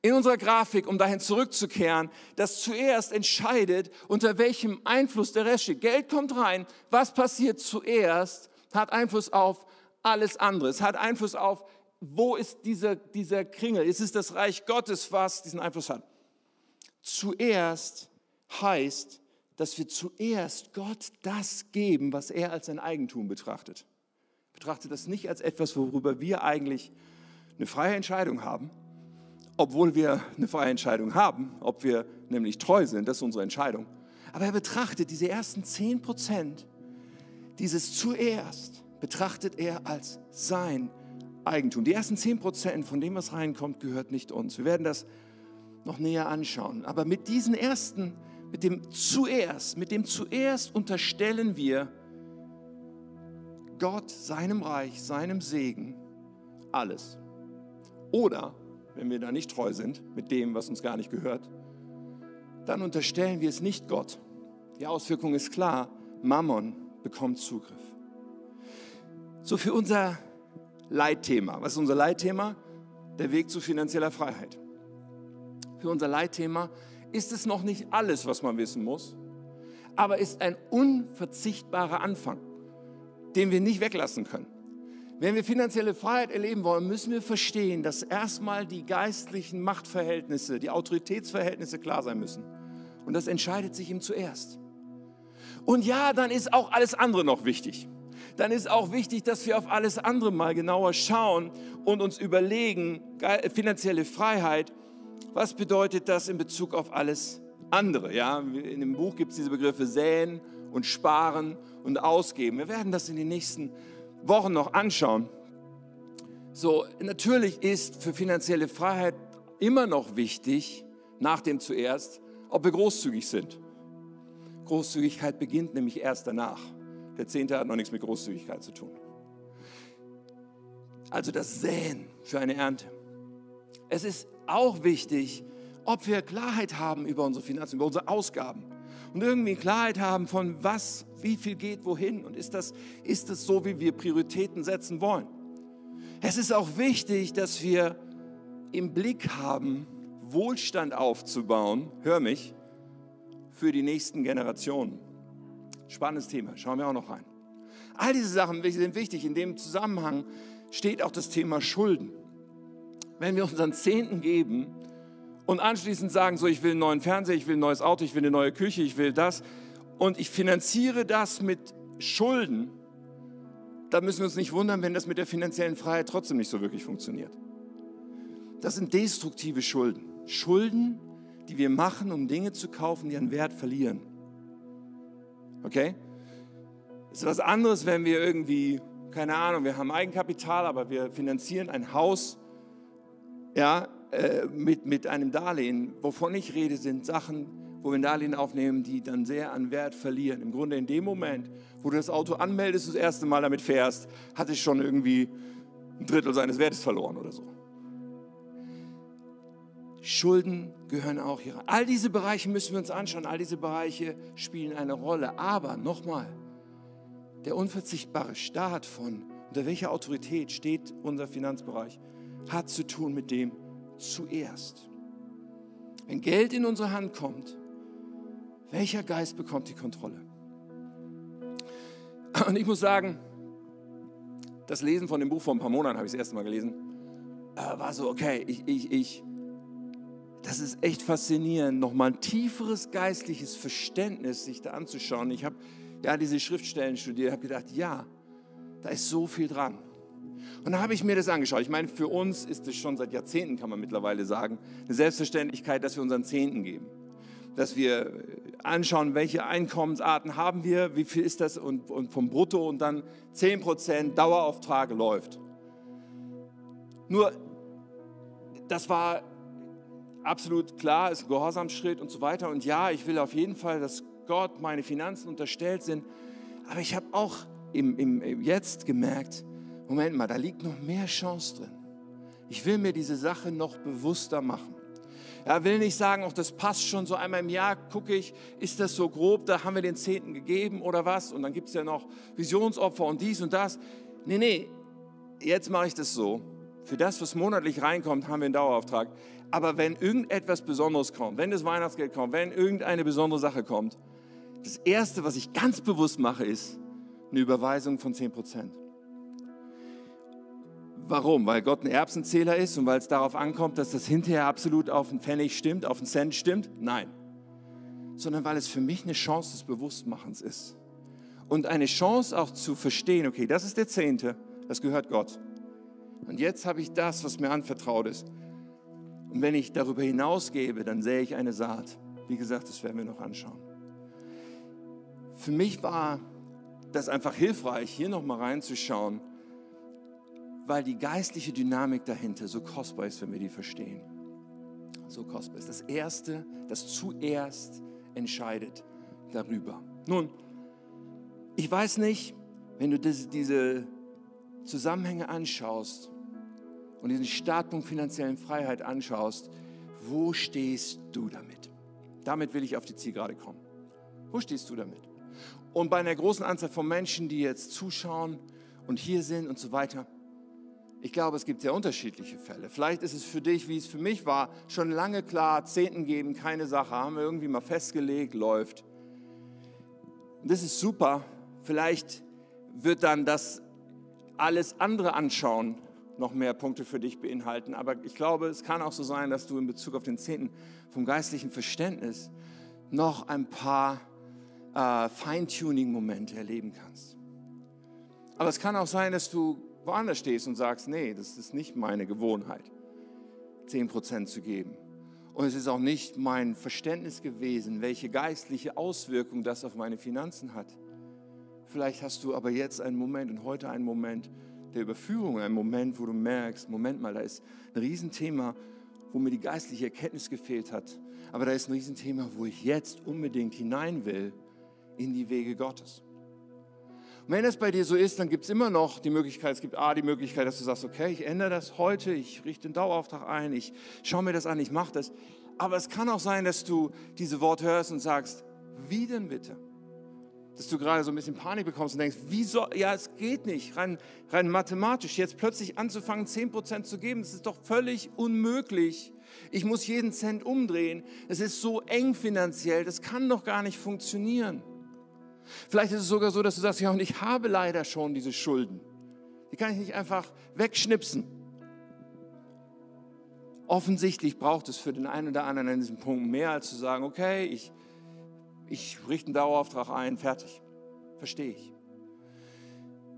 In unserer Grafik, um dahin zurückzukehren, das zuerst entscheidet, unter welchem Einfluss der Rest steht. Geld kommt rein, was passiert zuerst, hat Einfluss auf alles andere. Es hat Einfluss auf, wo ist dieser, dieser Kringel? Ist es das Reich Gottes, was diesen Einfluss hat? Zuerst heißt, dass wir zuerst Gott das geben, was er als sein Eigentum betrachtet. Betrachtet das nicht als etwas, worüber wir eigentlich eine freie Entscheidung haben, obwohl wir eine freie Entscheidung haben, ob wir nämlich treu sind, das ist unsere Entscheidung. Aber er betrachtet diese ersten 10 Prozent, dieses zuerst, betrachtet er als sein Eigentum. Die ersten 10 Prozent von dem, was reinkommt, gehört nicht uns. Wir werden das noch näher anschauen. Aber mit diesen ersten, mit dem zuerst, mit dem zuerst unterstellen wir Gott, seinem Reich, seinem Segen alles. Oder, wenn wir da nicht treu sind mit dem, was uns gar nicht gehört, dann unterstellen wir es nicht Gott. Die Auswirkung ist klar, Mammon bekommt Zugriff. So für unser Leitthema. Was ist unser Leitthema? Der Weg zu finanzieller Freiheit. Für unser Leitthema ist es noch nicht alles, was man wissen muss, aber ist ein unverzichtbarer Anfang, den wir nicht weglassen können. Wenn wir finanzielle Freiheit erleben wollen, müssen wir verstehen, dass erstmal die geistlichen Machtverhältnisse, die Autoritätsverhältnisse klar sein müssen. Und das entscheidet sich ihm zuerst. Und ja, dann ist auch alles andere noch wichtig. Dann ist auch wichtig, dass wir auf alles andere mal genauer schauen und uns überlegen, finanzielle Freiheit, was bedeutet das in Bezug auf alles andere? Ja, in dem Buch gibt es diese Begriffe säen und sparen und ausgeben. Wir werden das in den nächsten Wochen noch anschauen. So, natürlich ist für finanzielle Freiheit immer noch wichtig, nach dem zuerst, ob wir großzügig sind. Großzügigkeit beginnt nämlich erst danach. Der Zehnte hat noch nichts mit Großzügigkeit zu tun. Also das Säen für eine Ernte. Es ist auch wichtig, ob wir Klarheit haben über unsere Finanzen, über unsere Ausgaben und irgendwie Klarheit haben von was, wie viel geht wohin und ist das, ist das so, wie wir Prioritäten setzen wollen. Es ist auch wichtig, dass wir im Blick haben, Wohlstand aufzubauen, hör mich, für die nächsten Generationen. Spannendes Thema, schauen wir auch noch rein. All diese Sachen sind wichtig. In dem Zusammenhang steht auch das Thema Schulden. Wenn wir unseren Zehnten geben und anschließend sagen, so ich will einen neuen Fernseher, ich will ein neues Auto, ich will eine neue Küche, ich will das und ich finanziere das mit Schulden, dann müssen wir uns nicht wundern, wenn das mit der finanziellen Freiheit trotzdem nicht so wirklich funktioniert. Das sind destruktive Schulden. Schulden, die wir machen, um Dinge zu kaufen, die an Wert verlieren. Okay? Es ist was anderes, wenn wir irgendwie, keine Ahnung, wir haben Eigenkapital, aber wir finanzieren ein Haus ja, äh, mit, mit einem Darlehen. Wovon ich rede, sind Sachen, wo wir ein Darlehen aufnehmen, die dann sehr an Wert verlieren. Im Grunde in dem Moment, wo du das Auto anmeldest, das erste Mal damit fährst, hat es schon irgendwie ein Drittel seines Wertes verloren oder so. Schulden gehören auch hier. All diese Bereiche müssen wir uns anschauen. All diese Bereiche spielen eine Rolle. Aber nochmal, der unverzichtbare Staat von, unter welcher Autorität steht unser Finanzbereich, hat zu tun mit dem zuerst. Wenn Geld in unsere Hand kommt, welcher Geist bekommt die Kontrolle? Und ich muss sagen, das Lesen von dem Buch vor ein paar Monaten habe ich das erste Mal gelesen, äh, war so, okay, ich, ich, ich, das ist echt faszinierend, nochmal ein tieferes geistliches Verständnis sich da anzuschauen. Ich habe ja diese Schriftstellen studiert, habe gedacht, ja, da ist so viel dran. Und dann habe ich mir das angeschaut. Ich meine, für uns ist es schon seit Jahrzehnten, kann man mittlerweile sagen, eine Selbstverständlichkeit, dass wir unseren Zehnten geben. Dass wir anschauen, welche Einkommensarten haben wir, wie viel ist das und, und vom Brutto und dann 10% Dauerauftrag läuft. Nur, das war absolut klar, ist ein Gehorsamschritt und so weiter. Und ja, ich will auf jeden Fall, dass Gott meine Finanzen unterstellt sind. Aber ich habe auch im, im, jetzt gemerkt, Moment mal, da liegt noch mehr Chance drin. Ich will mir diese Sache noch bewusster machen. Er will nicht sagen, auch das passt schon so einmal im Jahr, gucke ich, ist das so grob, da haben wir den Zehnten gegeben oder was? Und dann gibt es ja noch Visionsopfer und dies und das. Nee, nee, jetzt mache ich das so. Für das, was monatlich reinkommt, haben wir einen Dauerauftrag. Aber wenn irgendetwas Besonderes kommt, wenn das Weihnachtsgeld kommt, wenn irgendeine besondere Sache kommt, das Erste, was ich ganz bewusst mache, ist eine Überweisung von 10 Prozent. Warum? Weil Gott ein Erbsenzähler ist und weil es darauf ankommt, dass das hinterher absolut auf einen Pfennig stimmt, auf einen Cent stimmt? Nein. Sondern weil es für mich eine Chance des Bewusstmachens ist. Und eine Chance auch zu verstehen, okay, das ist der Zehnte, das gehört Gott. Und jetzt habe ich das, was mir anvertraut ist. Und wenn ich darüber hinausgebe, dann sähe ich eine Saat. Wie gesagt, das werden wir noch anschauen. Für mich war das einfach hilfreich, hier nochmal reinzuschauen, weil die geistliche Dynamik dahinter so kostbar ist, wenn wir die verstehen. So kostbar ist. Das Erste, das zuerst entscheidet darüber. Nun, ich weiß nicht, wenn du diese Zusammenhänge anschaust, und diesen Startpunkt finanziellen Freiheit anschaust, wo stehst du damit? Damit will ich auf die Zielgerade kommen. Wo stehst du damit? Und bei einer großen Anzahl von Menschen, die jetzt zuschauen und hier sind und so weiter, ich glaube, es gibt sehr unterschiedliche Fälle. Vielleicht ist es für dich, wie es für mich war, schon lange klar, Zehnten geben, keine Sache, haben wir irgendwie mal festgelegt, läuft. Das ist super. Vielleicht wird dann das alles andere anschauen noch mehr Punkte für dich beinhalten. Aber ich glaube, es kann auch so sein, dass du in Bezug auf den Zehnten vom geistlichen Verständnis noch ein paar äh, Feintuning-Momente erleben kannst. Aber es kann auch sein, dass du woanders stehst und sagst, nee, das ist nicht meine Gewohnheit, 10% zu geben. Und es ist auch nicht mein Verständnis gewesen, welche geistliche Auswirkung das auf meine Finanzen hat. Vielleicht hast du aber jetzt einen Moment und heute einen Moment der Überführung, einen Moment, wo du merkst, Moment mal, da ist ein Riesenthema, wo mir die geistliche Erkenntnis gefehlt hat. Aber da ist ein Riesenthema, wo ich jetzt unbedingt hinein will in die Wege Gottes. Und wenn das bei dir so ist, dann gibt es immer noch die Möglichkeit, es gibt A, die Möglichkeit, dass du sagst, okay, ich ändere das heute, ich richte den Dauerauftrag ein, ich schaue mir das an, ich mache das. Aber es kann auch sein, dass du diese Worte hörst und sagst, wie denn bitte? Dass du gerade so ein bisschen Panik bekommst und denkst, wie soll, ja, es geht nicht, rein, rein mathematisch, jetzt plötzlich anzufangen, 10% zu geben, das ist doch völlig unmöglich. Ich muss jeden Cent umdrehen. Es ist so eng finanziell, das kann doch gar nicht funktionieren. Vielleicht ist es sogar so, dass du sagst, ja, und ich habe leider schon diese Schulden. Die kann ich nicht einfach wegschnipsen. Offensichtlich braucht es für den einen oder anderen an diesem Punkt mehr, als zu sagen, okay, ich, ich richte einen Dauerauftrag ein, fertig. Verstehe ich.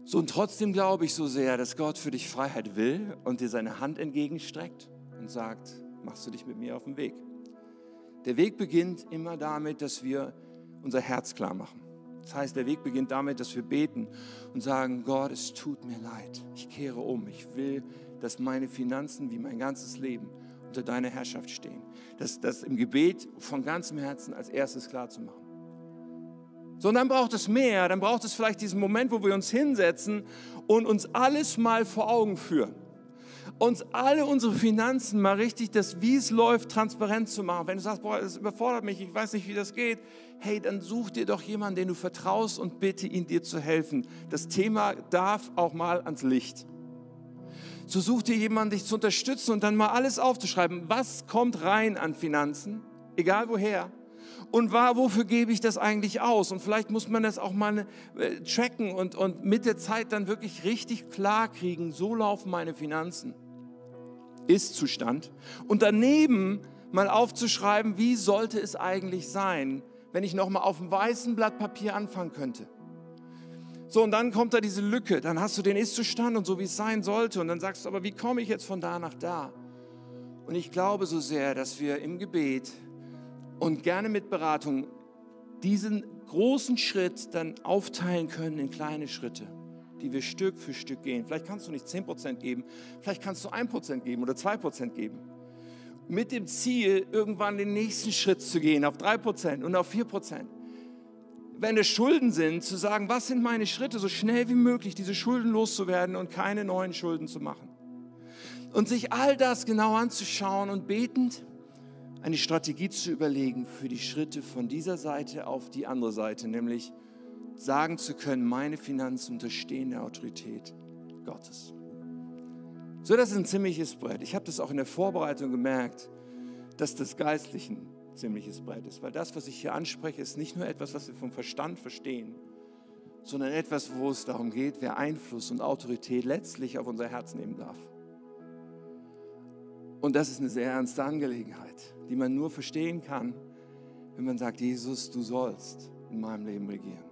So und trotzdem glaube ich so sehr, dass Gott für dich Freiheit will und dir seine Hand entgegenstreckt und sagt, machst du dich mit mir auf den Weg. Der Weg beginnt immer damit, dass wir unser Herz klar machen. Das heißt, der Weg beginnt damit, dass wir beten und sagen, Gott, es tut mir leid. Ich kehre um. Ich will, dass meine Finanzen wie mein ganzes Leben unter deiner Herrschaft stehen. Das, das im Gebet von ganzem Herzen als erstes klar zu machen. So, und dann braucht es mehr. Dann braucht es vielleicht diesen Moment, wo wir uns hinsetzen und uns alles mal vor Augen führen uns alle unsere Finanzen mal richtig, das wie es läuft, transparent zu machen. Wenn du sagst, boah, das überfordert mich, ich weiß nicht, wie das geht, hey, dann such dir doch jemanden, den du vertraust und bitte ihn dir zu helfen. Das Thema darf auch mal ans Licht. So such dir jemanden, dich zu unterstützen und dann mal alles aufzuschreiben. Was kommt rein an Finanzen, egal woher? Und war, wofür gebe ich das eigentlich aus? Und vielleicht muss man das auch mal äh, tracken und, und mit der Zeit dann wirklich richtig klar kriegen, so laufen meine Finanzen. Ist-Zustand. Und daneben mal aufzuschreiben, wie sollte es eigentlich sein, wenn ich nochmal auf dem weißen Blatt Papier anfangen könnte. So, und dann kommt da diese Lücke, dann hast du den Ist-Zustand und so, wie es sein sollte. Und dann sagst du, aber wie komme ich jetzt von da nach da? Und ich glaube so sehr, dass wir im Gebet und gerne mit Beratung diesen großen Schritt dann aufteilen können in kleine Schritte die wir Stück für Stück gehen. Vielleicht kannst du nicht 10% geben, vielleicht kannst du 1% geben oder 2% geben. Mit dem Ziel, irgendwann den nächsten Schritt zu gehen auf 3% und auf 4%. Wenn es Schulden sind, zu sagen, was sind meine Schritte, so schnell wie möglich diese Schulden loszuwerden und keine neuen Schulden zu machen. Und sich all das genau anzuschauen und betend eine Strategie zu überlegen für die Schritte von dieser Seite auf die andere Seite, nämlich sagen zu können, meine Finanzen unterstehen der Autorität Gottes. So, das ist ein ziemliches Brett. Ich habe das auch in der Vorbereitung gemerkt, dass das geistlich ein ziemliches Brett ist, weil das, was ich hier anspreche, ist nicht nur etwas, was wir vom Verstand verstehen, sondern etwas, wo es darum geht, wer Einfluss und Autorität letztlich auf unser Herz nehmen darf. Und das ist eine sehr ernste Angelegenheit, die man nur verstehen kann, wenn man sagt, Jesus, du sollst in meinem Leben regieren.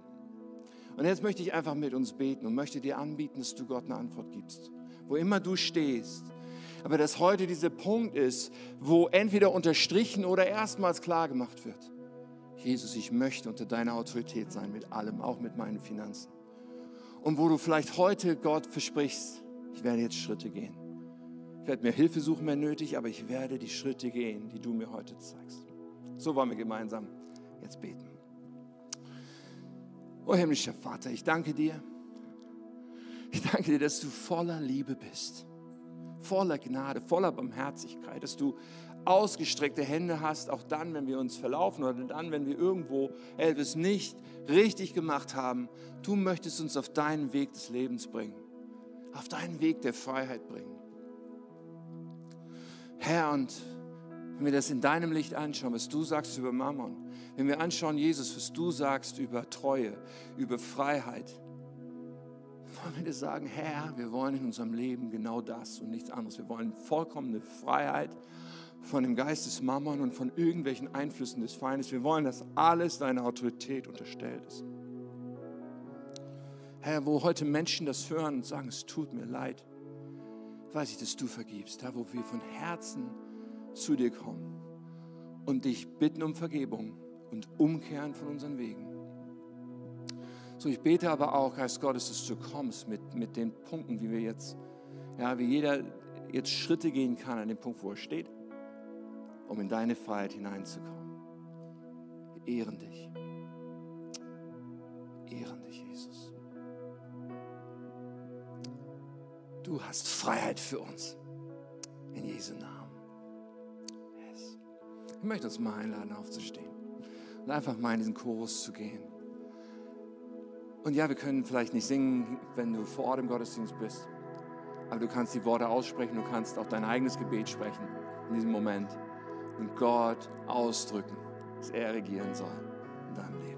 Und jetzt möchte ich einfach mit uns beten und möchte dir anbieten, dass du Gott eine Antwort gibst. Wo immer du stehst. Aber dass heute dieser Punkt ist, wo entweder unterstrichen oder erstmals klar gemacht wird. Jesus, ich möchte unter deiner Autorität sein mit allem, auch mit meinen Finanzen. Und wo du vielleicht heute Gott versprichst, ich werde jetzt Schritte gehen. Ich werde mir Hilfe suchen, mehr nötig, aber ich werde die Schritte gehen, die du mir heute zeigst. So wollen wir gemeinsam jetzt beten. Oh himmlischer Vater, ich danke dir. Ich danke dir, dass du voller Liebe bist, voller Gnade, voller Barmherzigkeit, dass du ausgestreckte Hände hast, auch dann, wenn wir uns verlaufen oder dann, wenn wir irgendwo etwas nicht richtig gemacht haben. Du möchtest uns auf deinen Weg des Lebens bringen, auf deinen Weg der Freiheit bringen. Herr, und wenn wir das in deinem Licht anschauen, was du sagst über Mammon, wenn wir anschauen, Jesus, was du sagst über Treue, über Freiheit, wollen wir dir sagen, Herr, wir wollen in unserem Leben genau das und nichts anderes. Wir wollen vollkommene Freiheit von dem Geist des Mammon und von irgendwelchen Einflüssen des Feindes. Wir wollen, dass alles deiner Autorität unterstellt ist. Herr, wo heute Menschen das hören und sagen, es tut mir leid, weiß ich, dass du vergibst. Da, wo wir von Herzen zu dir kommen und dich bitten um Vergebung und umkehren von unseren Wegen. So, ich bete aber auch, Geist Gottes, dass du kommst mit, mit den Punkten, wie wir jetzt, ja, wie jeder jetzt Schritte gehen kann an dem Punkt, wo er steht, um in deine Freiheit hineinzukommen. Wir ehren dich. Ehren dich, Jesus. Du hast Freiheit für uns. In Jesu Namen. Ich möchte uns mal einladen, aufzustehen und einfach mal in diesen Chorus zu gehen. Und ja, wir können vielleicht nicht singen, wenn du vor Ort im Gottesdienst bist, aber du kannst die Worte aussprechen, du kannst auch dein eigenes Gebet sprechen in diesem Moment und Gott ausdrücken, dass er regieren soll in deinem Leben.